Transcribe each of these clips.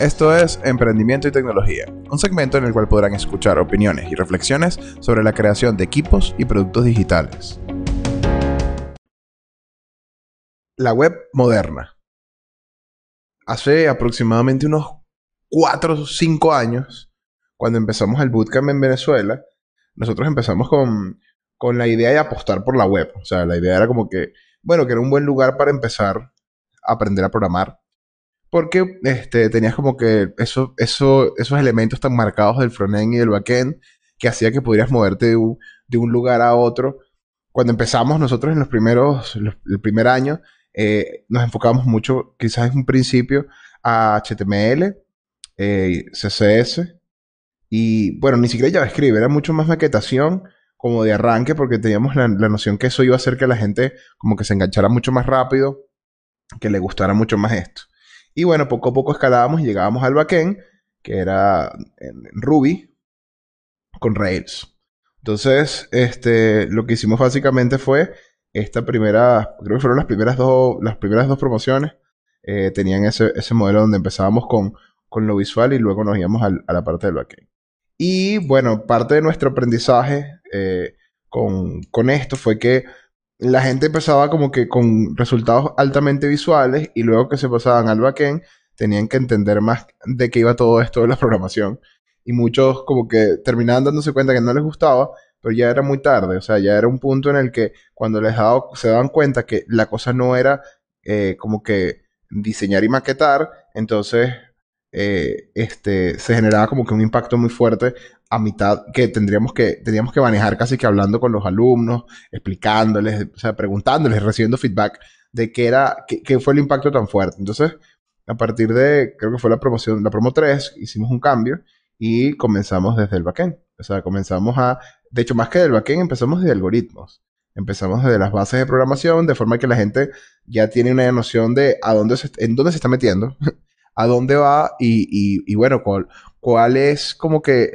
Esto es Emprendimiento y Tecnología, un segmento en el cual podrán escuchar opiniones y reflexiones sobre la creación de equipos y productos digitales. La web moderna. Hace aproximadamente unos 4 o 5 años, cuando empezamos el bootcamp en Venezuela, nosotros empezamos con, con la idea de apostar por la web. O sea, la idea era como que, bueno, que era un buen lugar para empezar a aprender a programar porque este, tenías como que eso, eso, esos elementos tan marcados del frontend y del backend que hacía que pudieras moverte de un, lugar a otro. Cuando empezamos nosotros en los primeros, el primer año, eh, nos enfocábamos mucho, quizás en un principio, a HTML, eh, CSS y, bueno, ni siquiera JavaScript, era mucho más maquetación como de arranque porque teníamos la, la noción que eso iba a hacer que la gente como que se enganchara mucho más rápido, que le gustara mucho más esto. Y bueno, poco a poco escalábamos y llegábamos al backend, que era en Ruby, con Rails. Entonces, este, lo que hicimos básicamente fue esta primera, creo que fueron las primeras dos, las primeras dos promociones, eh, tenían ese, modelo donde empezábamos con, con lo visual y luego nos íbamos a la parte del backend. Y bueno, parte de nuestro aprendizaje eh, con, con, esto fue que la gente empezaba como que con resultados altamente visuales y luego que se pasaban al backend tenían que entender más de qué iba todo esto de la programación. Y muchos como que terminaban dándose cuenta que no les gustaba, pero ya era muy tarde. O sea, ya era un punto en el que cuando les dado, se daban cuenta que la cosa no era eh, como que diseñar y maquetar, entonces eh, este, se generaba como que un impacto muy fuerte a mitad que tendríamos que, teníamos que manejar casi que hablando con los alumnos, explicándoles, o sea, preguntándoles, recibiendo feedback de qué era, qué, fue el impacto tan fuerte. Entonces, a partir de, creo que fue la promoción, la promo 3, hicimos un cambio y comenzamos desde el backend. O sea, comenzamos a, de hecho, más que del backend, empezamos desde algoritmos. Empezamos desde las bases de programación, de forma que la gente ya tiene una noción de a dónde se, en dónde se está metiendo, a dónde va y, y, bueno, cuál, cuál es como que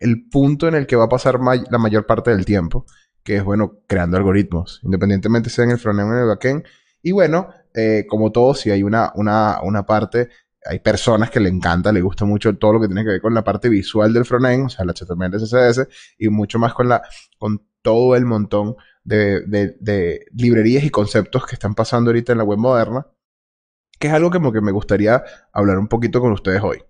el, punto en el que va a pasar la mayor parte del tiempo, que es, bueno, creando algoritmos, independientemente sea en el frontend o en el backend. Y bueno, eh, como todo, si hay una, una, una parte hay personas que le encanta, le gusta mucho todo lo que tiene que ver con la parte visual del frontend, o sea, la HTML, CSS, y mucho más con, la, con todo el montón de, de, librerías y conceptos que están pasando ahorita en la web moderna, que es algo que me gustaría hablar un poquito con ustedes hoy.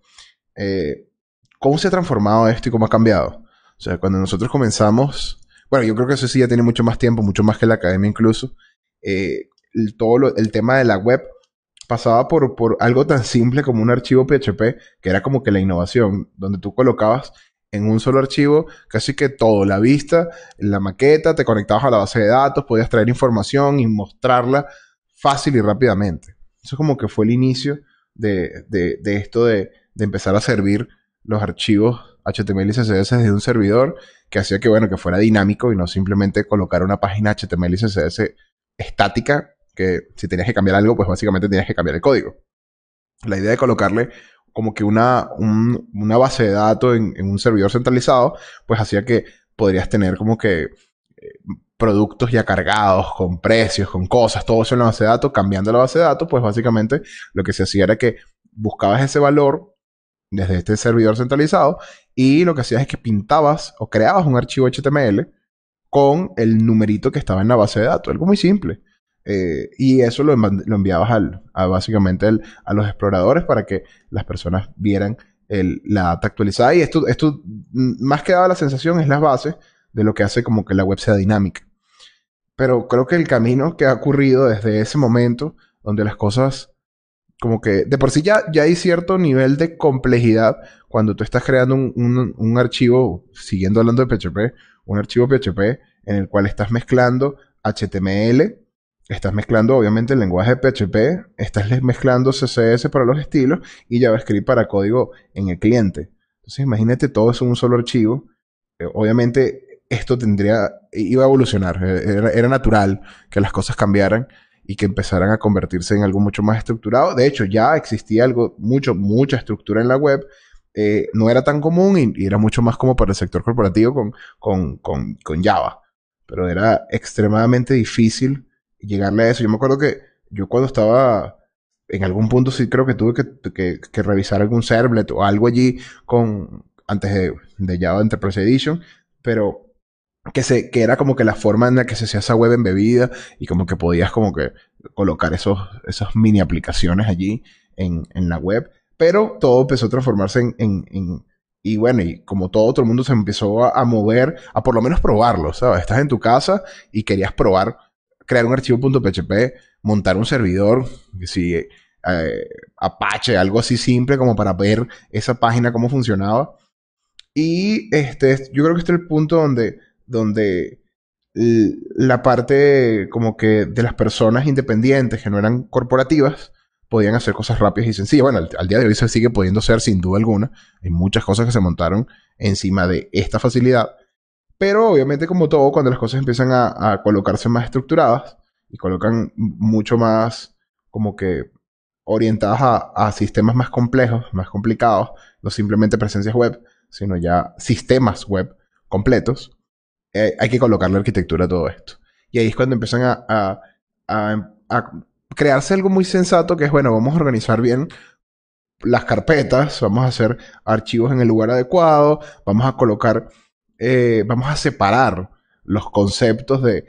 Eh, ¿cómo se ha transformado esto y cómo ha cambiado? O sea, cuando nosotros comenzamos, bueno, yo creo que eso sí ya tiene mucho más tiempo, mucho más que la academia incluso, eh, el, todo el tema de la web pasaba por algo tan simple como un archivo PHP, que era como que la innovación, donde tú colocabas en un solo archivo casi que todo, la vista, la maqueta, te conectabas a la base de datos, podías traer información y mostrarla fácil y rápidamente. Eso como que fue el inicio de, de esto de, de empezar a servir los archivos HTML y CSS desde un servidor que hacía que, bueno, que fuera dinámico y no simplemente colocar una página HTML y CSS estática que si tenías que cambiar algo, pues básicamente tenías que cambiar el código. La idea de colocarle como que una, una base de datos en, un servidor centralizado, pues hacía que podrías tener como que eh, productos ya cargados, con precios, con cosas, todo eso en la base de datos, cambiando la base de datos, pues básicamente lo que se hacía era que buscabas ese valor desde este servidor centralizado y lo que hacías es que pintabas o creabas un archivo HTML con el numerito que estaba en la base de datos, algo muy simple. Eh, y eso lo, enviabas al, básicamente a los exploradores para que las personas vieran la data actualizada. Y esto, esto, mm, más que daba la sensación, es la base de lo que hace como que la web sea dinámica. Pero creo que el camino que ha ocurrido desde ese momento, donde las cosas como que de por sí ya, ya hay cierto nivel de complejidad cuando tú estás creando un, archivo, siguiendo hablando de PHP, un archivo PHP en el cual estás mezclando HTML, estás mezclando obviamente el lenguaje de PHP, estás mezclando CSS para los estilos y JavaScript para código en el cliente. Entonces imagínate todo eso en un solo archivo. Eh, obviamente esto tendría, iba a evolucionar, eh, era, natural que las cosas cambiaran y que empezaran a convertirse en algo mucho más estructurado. De hecho, ya existía algo, mucho, mucha estructura en la web. Eh, no era tan común y, era mucho más como para el sector corporativo con, con, con, Java. Pero era extremadamente difícil llegarle a eso. Yo me acuerdo que yo cuando estaba en algún punto sí creo que tuve que, revisar algún servlet o algo allí con, antes de, de Java Enterprise Edition, pero que, se, que era como que la forma en la que se hacía esa web embebida y como que podías como que colocar esos, esas mini aplicaciones allí en, en la web. Pero todo empezó a transformarse en, en, y bueno, y como todo, otro mundo se empezó a, mover, a por lo menos probarlo, ¿sabes? Estás en tu casa y querías probar, crear un archivo .php, montar un servidor, si eh, Apache, algo así simple como para ver esa página cómo funcionaba. Y este, yo creo que este es el punto donde donde la parte como que de las personas independientes que no eran corporativas podían hacer cosas rápidas y sencillas. Bueno, al, día de hoy se sigue pudiendo hacer sin duda alguna. Hay muchas cosas que se montaron encima de esta facilidad. Pero obviamente como todo, cuando las cosas empiezan a, colocarse más estructuradas y colocan mucho más como que orientadas a, a sistemas más complejos, más complicados, no simplemente presencias web, sino ya sistemas web completos, eh, hay que colocar la arquitectura a todo esto. Y ahí es cuando empiezan a, crearse algo muy sensato que es, bueno, vamos a organizar bien las carpetas, vamos a hacer archivos en el lugar adecuado, vamos a colocar, eh, vamos a separar los conceptos de,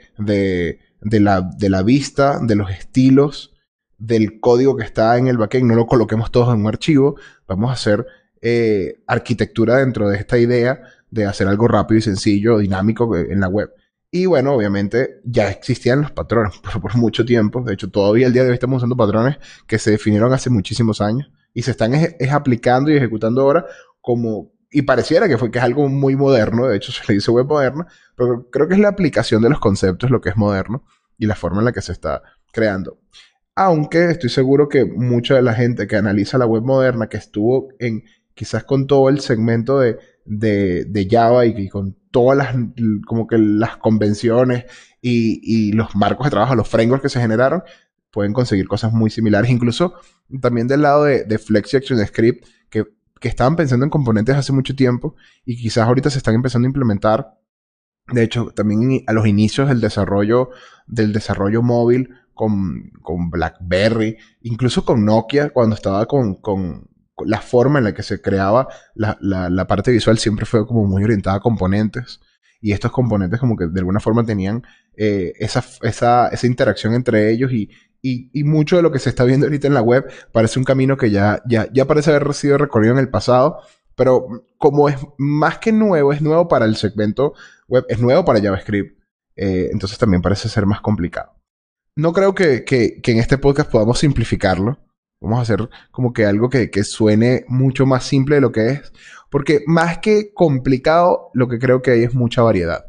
la vista, de los estilos, del código que está en el backend, no lo coloquemos todos en un archivo, vamos a hacer eh, arquitectura dentro de esta idea de hacer algo rápido y sencillo, dinámico en la web. Y bueno, obviamente ya existían los patrones por, mucho tiempo. De hecho, todavía el día de hoy estamos usando patrones que se definieron hace muchísimos años y se están es, aplicando y ejecutando ahora como... Y pareciera que, fue, que es algo muy moderno, de hecho se le dice web moderna, pero creo que es la aplicación de los conceptos lo que es moderno y la forma en la que se está creando. Aunque estoy seguro que mucha de la gente que analiza la web moderna, que estuvo en quizás con todo el segmento de de, Java y, con todas las, como que las convenciones y, los marcos de trabajo, los frameworks que se generaron, pueden conseguir cosas muy similares. Incluso también del lado de, de Flexi Script, que, que estaban pensando en componentes hace mucho tiempo y quizás ahorita se están empezando a implementar. De hecho, también a los inicios del desarrollo, del desarrollo móvil con, con BlackBerry, incluso con Nokia, cuando estaba con, la forma en la que se creaba la, la, parte visual siempre fue como muy orientada a componentes. Y estos componentes como que de alguna forma tenían eh, esa, esa, esa, interacción entre ellos y, y, mucho de lo que se está viendo ahorita en la web parece un camino que ya, ya, ya parece haber sido recorrido en el pasado, pero como es más que nuevo, es nuevo para el segmento web, es nuevo para JavaScript, eh, entonces también parece ser más complicado. No creo que, que en este podcast podamos simplificarlo, Vamos a hacer como que algo que, suene mucho más simple de lo que es. Porque más que complicado, lo que creo que hay es mucha variedad.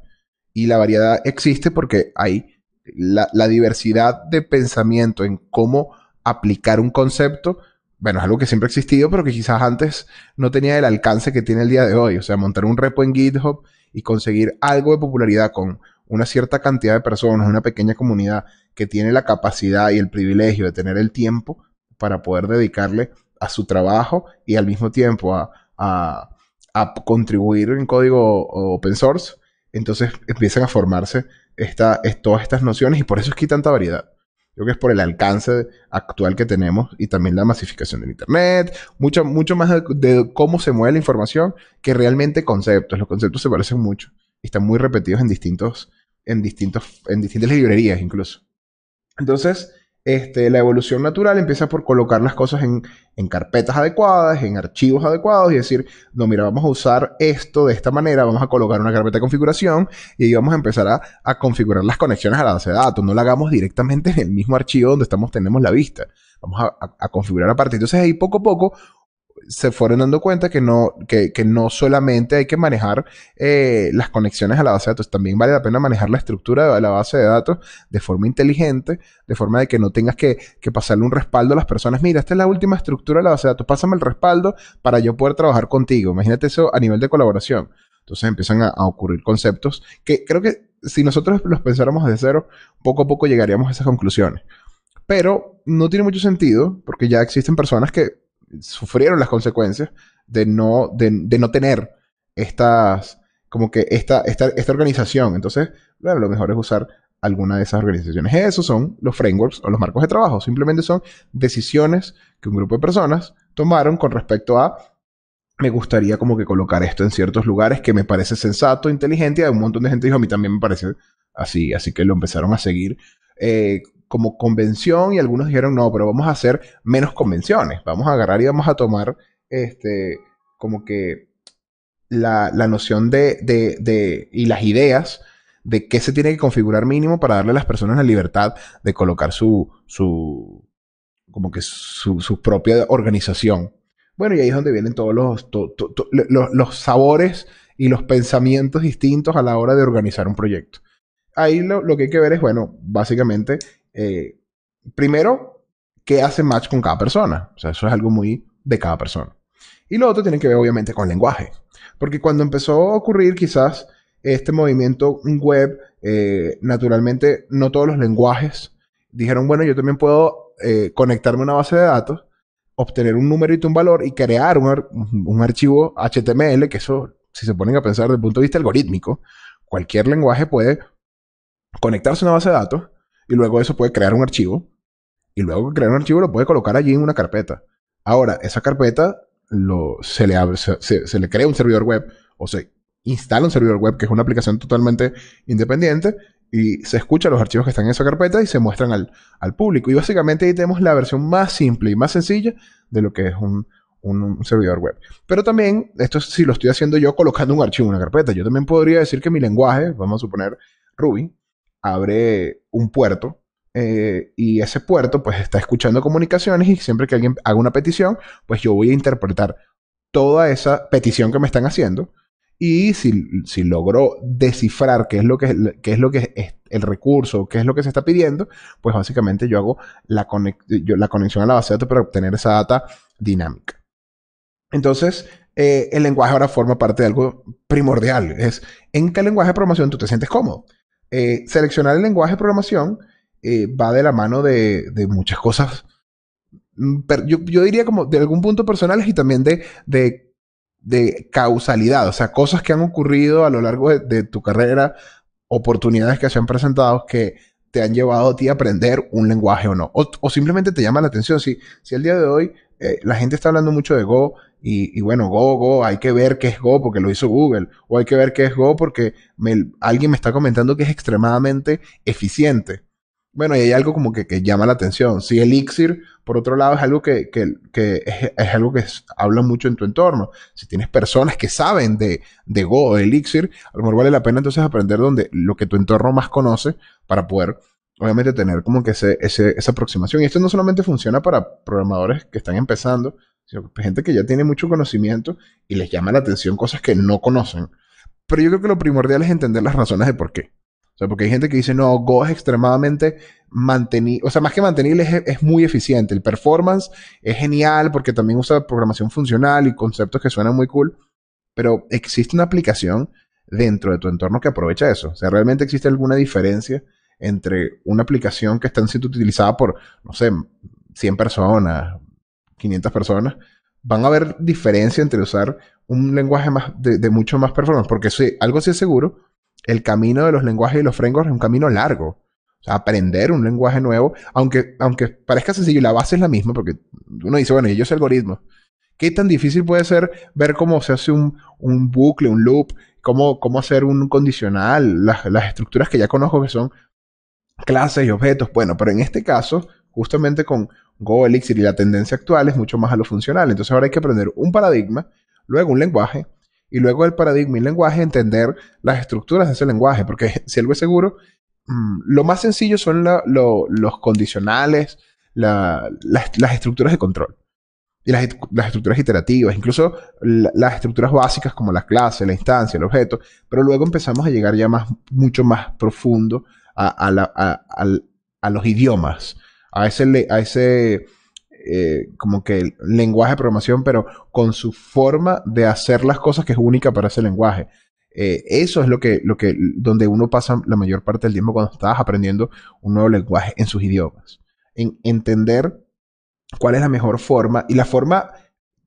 Y la variedad existe porque hay la, diversidad de pensamiento en cómo aplicar un concepto. Bueno, es algo que siempre ha existido, pero que quizás antes no tenía el alcance que tiene el día de hoy. O sea, montar un repo en GitHub y conseguir algo de popularidad con una cierta cantidad de personas, una pequeña comunidad que tiene la capacidad y el privilegio de tener el tiempo para poder dedicarle a su trabajo y al mismo tiempo a, contribuir en código open source, entonces empiezan a formarse esta, todas estas nociones y por eso es que hay tanta variedad. Creo que es por el alcance actual que tenemos y también la masificación del Internet, mucho, mucho más de, cómo se mueve la información que realmente conceptos. Los conceptos se parecen mucho y están muy repetidos en distintos, en distintos, en distintas librerías incluso. Entonces, este, la evolución natural empieza por colocar las cosas en, carpetas adecuadas, en archivos adecuados y decir, no, mira, vamos a usar esto de esta manera, vamos a colocar una carpeta de configuración y ahí vamos a empezar a, configurar las conexiones a la base de datos. No la hagamos directamente en el mismo archivo donde estamos, tenemos la vista. Vamos a, a configurar aparte. Entonces ahí poco a poco se fueron dando cuenta que no, que, no solamente hay que manejar eh, las conexiones a la base de datos, también vale la pena manejar la estructura de la base de datos de forma inteligente, de forma de que no tengas que, pasarle un respaldo a las personas. Mira, esta es la última estructura de la base de datos, pásame el respaldo para yo poder trabajar contigo. Imagínate eso a nivel de colaboración. Entonces empiezan a, a ocurrir conceptos que creo que si nosotros los pensáramos de cero, poco a poco llegaríamos a esas conclusiones. Pero no tiene mucho sentido porque ya existen personas que sufrieron las consecuencias de no, de, no tener estas, como que esta, esta, esta organización. Entonces, bueno, lo mejor es usar alguna de esas organizaciones. Esos son los frameworks o los marcos de trabajo. Simplemente son decisiones que un grupo de personas tomaron con respecto a me gustaría como que colocar esto en ciertos lugares que me parece sensato, inteligente, y un montón de gente dijo, a mí también me parece así, así que lo empezaron a seguir eh, como convención y algunos dijeron, no, pero vamos a hacer menos convenciones, vamos a agarrar y vamos a tomar este, como que la, noción de, de, y las ideas de qué se tiene que configurar mínimo para darle a las personas la libertad de colocar su, su como que su, propia organización. Bueno, y ahí es donde vienen todos los, los, sabores y los pensamientos distintos a la hora de organizar un proyecto. Ahí lo, que hay que ver es, bueno, básicamente, eh, primero, qué hace match con cada persona. O sea, eso es algo muy de cada persona. Y lo otro tiene que ver, obviamente, con lenguaje. Porque cuando empezó a ocurrir quizás este movimiento web, eh, naturalmente no todos los lenguajes dijeron, bueno, yo también puedo eh, conectarme a una base de datos, obtener un numerito, un valor y crear un, archivo HTML, que eso, si se ponen a pensar desde el punto de vista algorítmico, cualquier lenguaje puede conectarse a una base de datos y luego eso puede crear un archivo y luego crear un archivo lo puede colocar allí en una carpeta. Ahora, esa carpeta lo, se, le abre, se, le crea un servidor web o se instala un servidor web que es una aplicación totalmente independiente y se escucha los archivos que están en esa carpeta y se muestran al, al público. Y básicamente ahí tenemos la versión más simple y más sencilla de lo que es un, un, servidor web. Pero también, esto si lo estoy haciendo yo colocando un archivo en una carpeta. Yo también podría decir que mi lenguaje, vamos a suponer Ruby, abre un puerto eh, y ese puerto pues está escuchando comunicaciones y siempre que alguien haga una petición, pues yo voy a interpretar toda esa petición que me están haciendo y si, si logro descifrar qué es lo que, es lo que es el recurso, qué es lo que se está pidiendo, pues básicamente yo hago la, la conexión a la base de datos para obtener esa data dinámica. Entonces, eh, el lenguaje ahora forma parte de algo primordial. Es en qué lenguaje de programación tú te sientes cómodo. Eh, seleccionar el lenguaje de programación eh, va de la mano de, muchas cosas. Mm, yo, diría como de algún punto personales y también de, de, causalidad, o sea, cosas que han ocurrido a lo largo de, tu carrera, oportunidades que se han presentado que te han llevado a ti a aprender un lenguaje o no. O, simplemente te llama la atención. Si, si el día de hoy eh, la gente está hablando mucho de Go y, bueno, Go, Go, hay que ver qué es Go porque lo hizo Google. O hay que ver qué es Go porque alguien me está comentando que es extremadamente eficiente. Bueno, y hay algo como que, llama la atención. Si Elixir, por otro lado, es algo que, es, algo que habla mucho en tu entorno. Si tienes personas que saben de, de Go o Elixir, a lo mejor vale la pena entonces aprender donde, lo que tu entorno más conoce para poder, obviamente, tener como que ese, esa aproximación. Y esto no solamente funciona para programadores que están empezando, que gente que ya tiene mucho conocimiento y les llama la atención cosas que no conocen. Pero yo creo que lo primordial es entender las razones de por qué. O sea, porque hay gente que dice, no, Go es extremadamente mantenible, o sea, más que mantenible, es, muy eficiente. El performance es genial porque también usa programación funcional y conceptos que suenan muy cool. Pero existe una aplicación dentro de tu entorno que aprovecha eso. O sea, ¿realmente existe alguna diferencia entre una aplicación que está siendo utilizada por, no sé, 100 personas, 500 personas? Van a haber diferencia entre usar un lenguaje más de, mucho más performance, porque sí, algo sí es seguro, el camino de los lenguajes y los frameworks es un camino largo. O sea, aprender un lenguaje nuevo, aunque, aunque parezca sencillo, la base es la misma, porque uno dice, bueno, yo sé algoritmos. ¿Qué tan difícil puede ser ver cómo se hace un, bucle, un loop, cómo, cómo hacer un condicional, las, las estructuras que ya conozco que son clases y objetos? Bueno, pero en este caso, justamente con Go, Elixir y la tendencia actual es mucho más a lo funcional. Entonces ahora hay que aprender un paradigma, luego un lenguaje, y luego el paradigma y el lenguaje, entender las estructuras de ese lenguaje, porque si algo es seguro, mm, lo más sencillo son los condicionales, las, estructuras de control y las, estructuras iterativas, incluso las estructuras básicas como la clase, la instancia, el objeto, pero luego empezamos a llegar ya más, mucho más profundo a, los idiomas, a ese, a ese eh, como que lenguaje de programación, pero con su forma de hacer las cosas que es única para ese lenguaje. Eh, eso es lo que, lo que, donde uno pasa la mayor parte del tiempo cuando estás aprendiendo un nuevo lenguaje en sus idiomas. En entender cuál es la mejor forma y la forma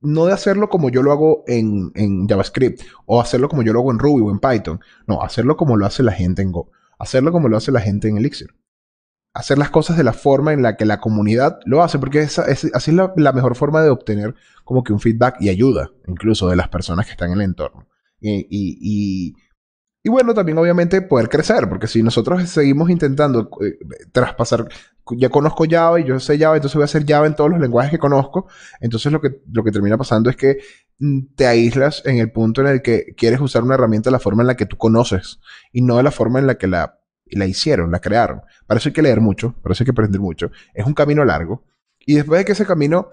no de hacerlo como yo lo hago en, en, JavaScript o hacerlo como yo lo hago en Ruby o en Python. No, hacerlo como lo hace la gente en Go. hacerlo como lo hace la gente en Elixir. Hacer las cosas de la forma en la que la comunidad lo hace, porque esa, es, así es la, mejor forma de obtener como que un feedback y ayuda, incluso de las personas que están en el entorno. y y bueno, también obviamente poder crecer, porque si nosotros seguimos intentando eh, traspasar, ya conozco Java y yo sé Java, entonces voy a hacer Java en todos los lenguajes que conozco, entonces lo que, lo que termina pasando es que mm, te aíslas en el punto en el que quieres usar una herramienta de la forma en la que tú conoces y no de la forma en la que la, la hicieron, la crearon. Para eso hay que leer mucho, para eso hay que aprender mucho. Es un camino largo. Y después de que ese camino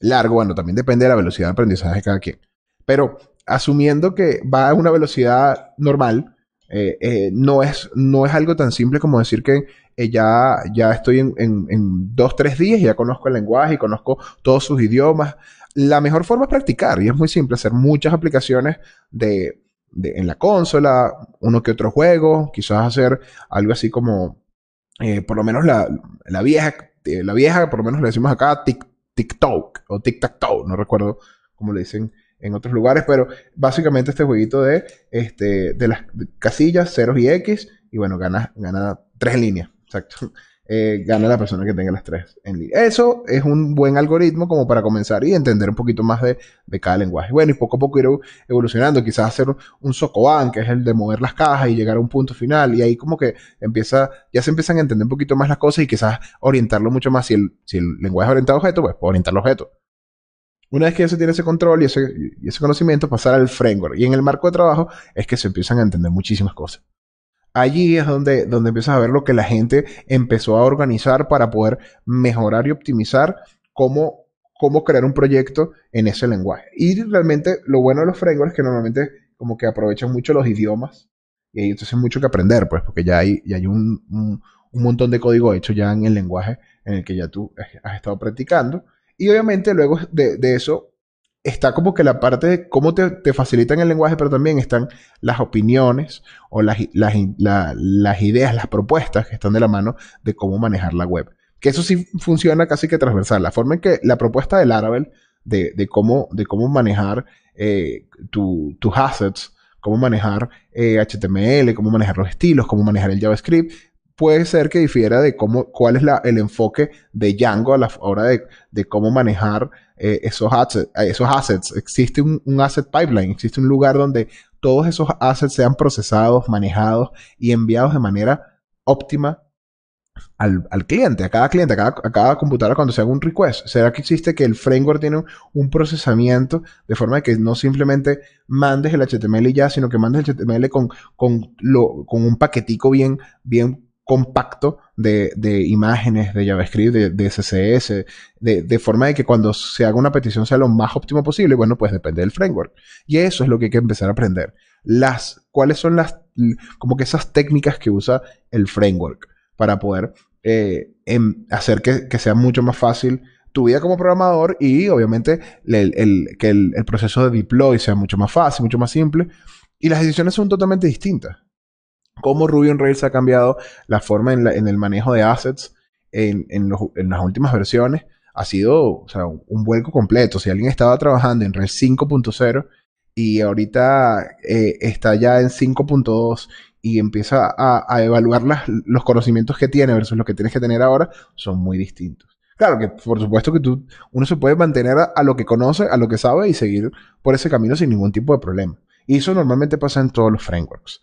largo, bueno, también depende de la velocidad de aprendizaje de cada quien. Pero asumiendo que va a una velocidad normal, eh, eh, no, es, no es algo tan simple como decir que eh, ya, ya estoy en, en, dos, tres días ya conozco el lenguaje y conozco todos sus idiomas. La mejor forma es practicar y es muy simple, hacer muchas aplicaciones de, en la consola, uno que otro juego, quizás hacer algo así como, por lo menos la, la vieja, la vieja, por lo menos le decimos acá, TikTok o tic-tac-toe, no recuerdo cómo le dicen en otros lugares, pero básicamente este jueguito de, este, de las casillas, ceros y X, y bueno, gana, gana tres líneas, exacto. Eh, gana la persona que tenga las tres en línea. Eso es un buen algoritmo como para comenzar y entender un poquito más de, cada lenguaje. Bueno, y poco a poco ir evolucionando, quizás hacer un socoban, que es el de mover las cajas y llegar a un punto final, y ahí como que empieza, ya se empiezan a entender un poquito más las cosas y quizás orientarlo mucho más. Si el, lenguaje es orientado a objeto, pues orientar el objeto. Una vez que ya se tiene ese control y ese, ese conocimiento, pasar al framework. Y en el marco de trabajo es que se empiezan a entender muchísimas cosas. Allí es donde, donde empiezas a ver lo que la gente empezó a organizar para poder mejorar y optimizar cómo, cómo crear un proyecto en ese lenguaje. Y realmente lo bueno de los frameworks es que normalmente como que aprovechan mucho los idiomas y hay entonces mucho que aprender, pues, porque ya hay, ya hay un, un montón de código hecho ya en el lenguaje en el que ya tú has estado practicando y obviamente luego de, eso está como que la parte de cómo te, te, facilitan el lenguaje, pero también están las opiniones o las, las, ideas, las propuestas que están de la mano de cómo manejar la web. Que eso sí funciona casi que transversal. La forma en que la propuesta del Laravel de, de, cómo, de cómo manejar eh, tus assets, cómo manejar HTML, eh, cómo manejar los estilos, cómo manejar el JavaScript, puede ser que difiera de cómo, cuál es el enfoque de Django a la hora de, de cómo manejar eh, esos, assets, eh, esos assets. Existe un, asset pipeline, existe un lugar donde todos esos assets sean procesados, manejados y enviados de manera óptima al, al cliente, a cada cliente, a cada, a cada, computadora cuando se haga un request. ¿Será que existe que el framework tiene un, procesamiento de forma que no simplemente mandes el HTML ya, sino que mandes el HTML con, con, lo, con un paquetico bien, bien compacto de, imágenes, de JavaScript, de, de CSS, de, forma de que cuando se haga una petición sea lo más óptimo posible, bueno, pues depende del framework. Y eso es lo que hay que empezar a aprender. Las, ¿Cuáles son las, como que esas técnicas que usa el framework para poder eh, em, hacer que, sea mucho más fácil tu vida como programador y obviamente que el, el proceso de deploy sea mucho más fácil, mucho más simple. Y las decisiones son totalmente distintas cómo Ruby on Rails ha cambiado la forma en, el manejo de assets en, las últimas versiones ha sido un vuelco completo. Si alguien estaba trabajando en Rails 5.0 y ahorita eh, está ya en 5.2 y empieza a, evaluar los conocimientos que tiene versus los que tienes que tener ahora, son muy distintos. Claro que por supuesto que tú, uno se puede mantener a, lo que conoce, a lo que sabe y seguir por ese camino sin ningún tipo de problema. Y eso normalmente pasa en todos los frameworks.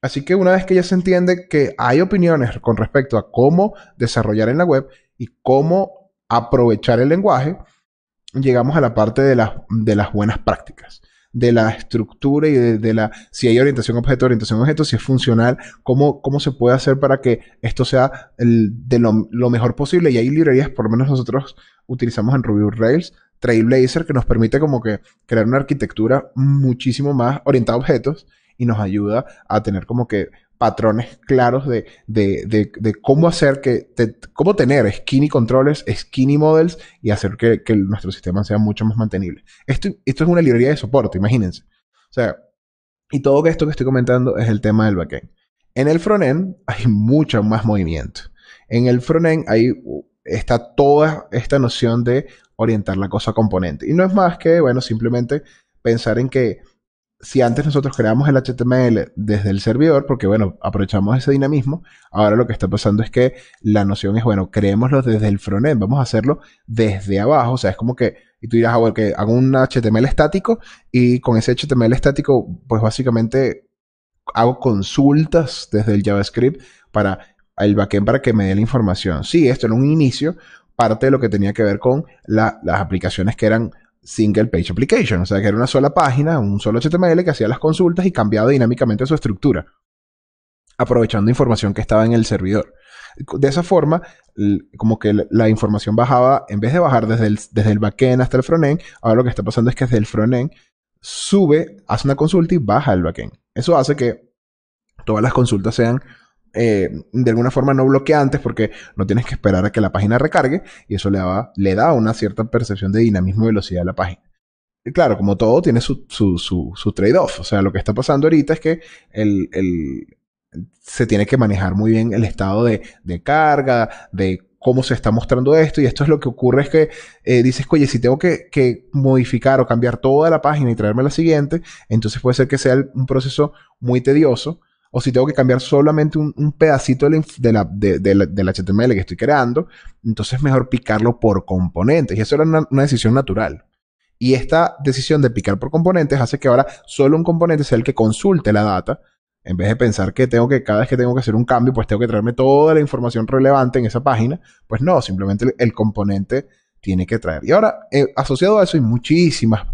Así que una vez que ya se entiende que hay opiniones con respecto a cómo desarrollar en la web y cómo aprovechar el lenguaje, llegamos a la parte de, de las buenas prácticas, de la estructura y de, la si hay orientación objeto, orientación objeto, si es funcional, cómo, cómo se puede hacer para que esto sea de lo, lo, mejor posible. Y hay librerías, por lo menos nosotros utilizamos en Ruby Rails, Trailblazer, que nos permite como que crear una arquitectura muchísimo más orientada a objetos y nos ayuda a tener como que patrones claros de, de, de, cómo hacer que, cómo tener skinny controles, skinny models y hacer que, nuestro sistema sea mucho más mantenible. Esto, esto es una librería de soporte, imagínense. O sea, y todo esto que estoy comentando es el tema del backend. En el frontend hay mucho más movimiento. En el frontend hay, está toda esta noción de orientar la cosa a componente. Y no es más que, bueno, simplemente pensar en que si antes nosotros creamos el HTML desde el servidor, porque bueno, aprovechamos ese dinamismo, ahora lo que está pasando es que la noción es, bueno, creémoslo desde el frontend, vamos a hacerlo desde abajo, o sea, es como que, y tú dirás, ah, que hago un HTML estático y con ese HTML estático, pues básicamente hago consultas desde el JavaScript para el backend para que me dé la información. Sí, esto en un inicio, parte de lo que tenía que ver con las aplicaciones que eran single page application, o sea que era una sola página, un solo HTML que hacía las consultas y cambiaba dinámicamente su estructura, aprovechando información que estaba en el servidor. De esa forma, como que la información bajaba, en vez de bajar desde el, desde el backend hasta el frontend, ahora lo que está pasando es que desde el frontend sube, hace una consulta y baja el backend. Eso hace que todas las consultas sean eh, de alguna forma no bloqueantes porque no tienes que esperar a que la página recargue y eso le da, le da una cierta percepción de dinamismo y velocidad a la página. Y claro, como todo tiene su, su, trade-off. O sea, lo que está pasando ahorita es que el, se tiene que manejar muy bien el estado de, carga, de cómo se está mostrando esto. Y esto es lo que ocurre es que eh, dices, oye, si tengo que, que, modificar o cambiar toda la página y traerme la siguiente, entonces puede ser que sea un proceso muy tedioso o si tengo que cambiar solamente un, pedacito de la, del HTML que estoy creando, entonces es mejor picarlo por componentes. Y eso era una, decisión natural. Y esta decisión de picar por componentes hace que ahora solo un componente sea el que consulte la data, en vez de pensar que tengo que, cada vez que tengo que hacer un cambio, pues tengo que traerme toda la información relevante en esa página. Pues no, simplemente el, componente tiene que traer. Y ahora, eh, asociado a eso hay muchísimas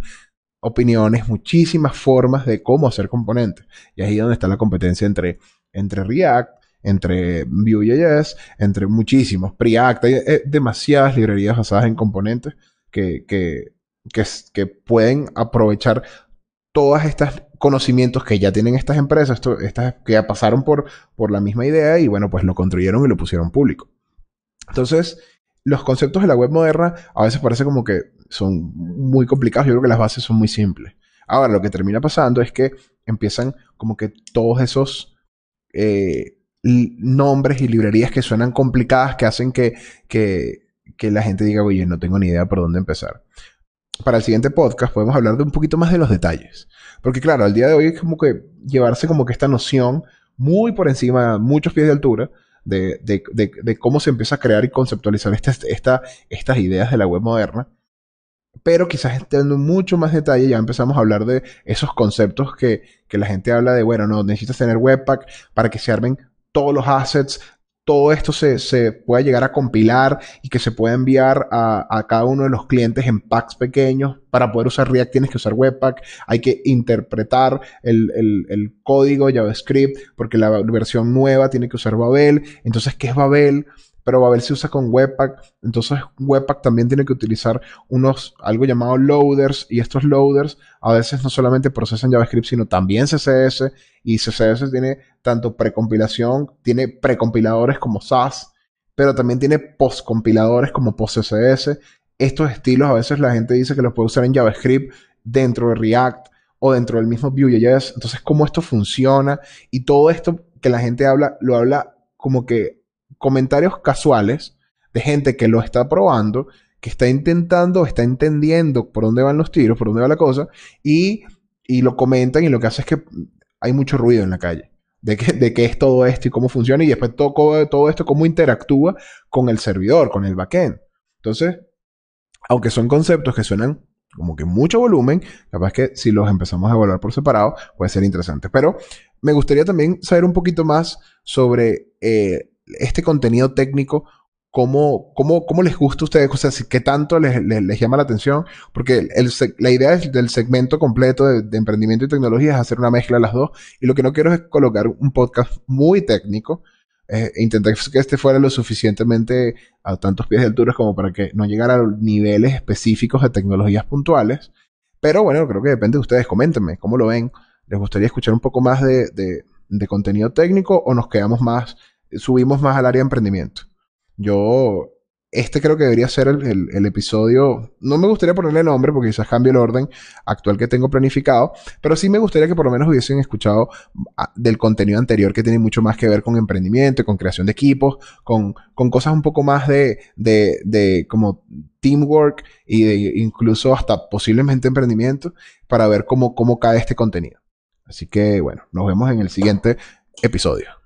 opiniones, muchísimas formas de cómo hacer componentes. Y ahí es donde está la competencia entre, entre React, entre Vue.js, entre muchísimos. Preact, hay, eh, demasiadas librerías basadas en componentes que, que, que, pueden aprovechar todos estos conocimientos que ya tienen estas empresas, estas que ya pasaron por, por la misma idea y bueno, pues lo construyeron y lo pusieron público. Entonces, los conceptos de la web moderna a veces parece como que son muy complicados. Yo creo que las bases son muy simples. Ahora, lo que termina pasando es que empiezan como que todos esos eh, nombres y librerías que suenan complicadas, que hacen que, que, la gente diga, oye, no tengo ni idea por dónde empezar. Para el siguiente podcast podemos hablar de un poquito más de los detalles. Porque claro, al día de hoy es como que llevarse como que esta noción muy por encima, muchos pies de altura, de, de, de, cómo se empieza a crear y conceptualizar esta, estas ideas de la web moderna. Pero quizás entrando mucho más detalle, ya empezamos a hablar de esos conceptos que, que la gente habla de, bueno, no, necesitas tener Webpack para que se armen todos los assets, todo esto se, se pueda llegar a compilar y que se pueda enviar a, a, cada uno de los clientes en packs pequeños. Para poder usar React tienes que usar Webpack. Hay que interpretar el, el, el código JavaScript porque la versión nueva tiene que usar Babel. Entonces, ¿qué es Babel? Pero Babel se usa con Webpack. Entonces Webpack también tiene que utilizar unos, algo llamado loaders, y estos loaders a veces no solamente procesan JavaScript, sino también CSS, y CSS tiene tanto precompilación, tiene precompiladores como SAS, pero también tiene postcompiladores como PostCSS. Estos estilos a veces la gente dice que los puede usar en JavaScript dentro de React o dentro del mismo Vue.js. Entonces, cómo esto funciona y todo esto que la gente habla, lo habla como que comentarios casuales de gente que lo está probando, que está intentando, está entendiendo por dónde van los tiros, por dónde va la cosa, y, y lo comentan y lo que hace es que hay mucho ruido en la calle. De qué, de qué es todo esto y cómo funciona y después todo, todo esto, cómo interactúa con el servidor, con el backend. Entonces, aunque son conceptos que suenan como que mucho volumen, capaz que si los empezamos a evaluar por separado puede ser interesante. Pero me gustaría también saber un poquito más sobre eh, este contenido técnico, ¿cómo, cómo, cómo les gusta a ustedes? O sea, ¿qué tanto les, llama la atención? Porque la idea del segmento completo de, emprendimiento y tecnología es hacer una mezcla de las dos. Y lo que no quiero es colocar un podcast muy técnico. Eh, e intentar que este fuera lo suficientemente a tantos pies de altura como para que no llegara a niveles específicos de tecnologías puntuales. Pero bueno, creo que depende de ustedes. Coméntenme cómo lo ven. ¿Les gustaría escuchar un poco más de contenido técnico o nos quedamos más subimos más al área de emprendimiento. Yo este creo que debería ser el, episodio. No me gustaría ponerle nombre porque quizás cambie el orden actual que tengo planificado, pero sí me gustaría que por lo menos hubiesen escuchado ah, del contenido anterior que tiene mucho más que ver con emprendimiento, con creación de equipos, con, cosas un poco más de como teamwork y de incluso hasta posiblemente emprendimiento para ver cómo, cómo cae este contenido. Así que bueno, nos vemos en el siguiente episodio.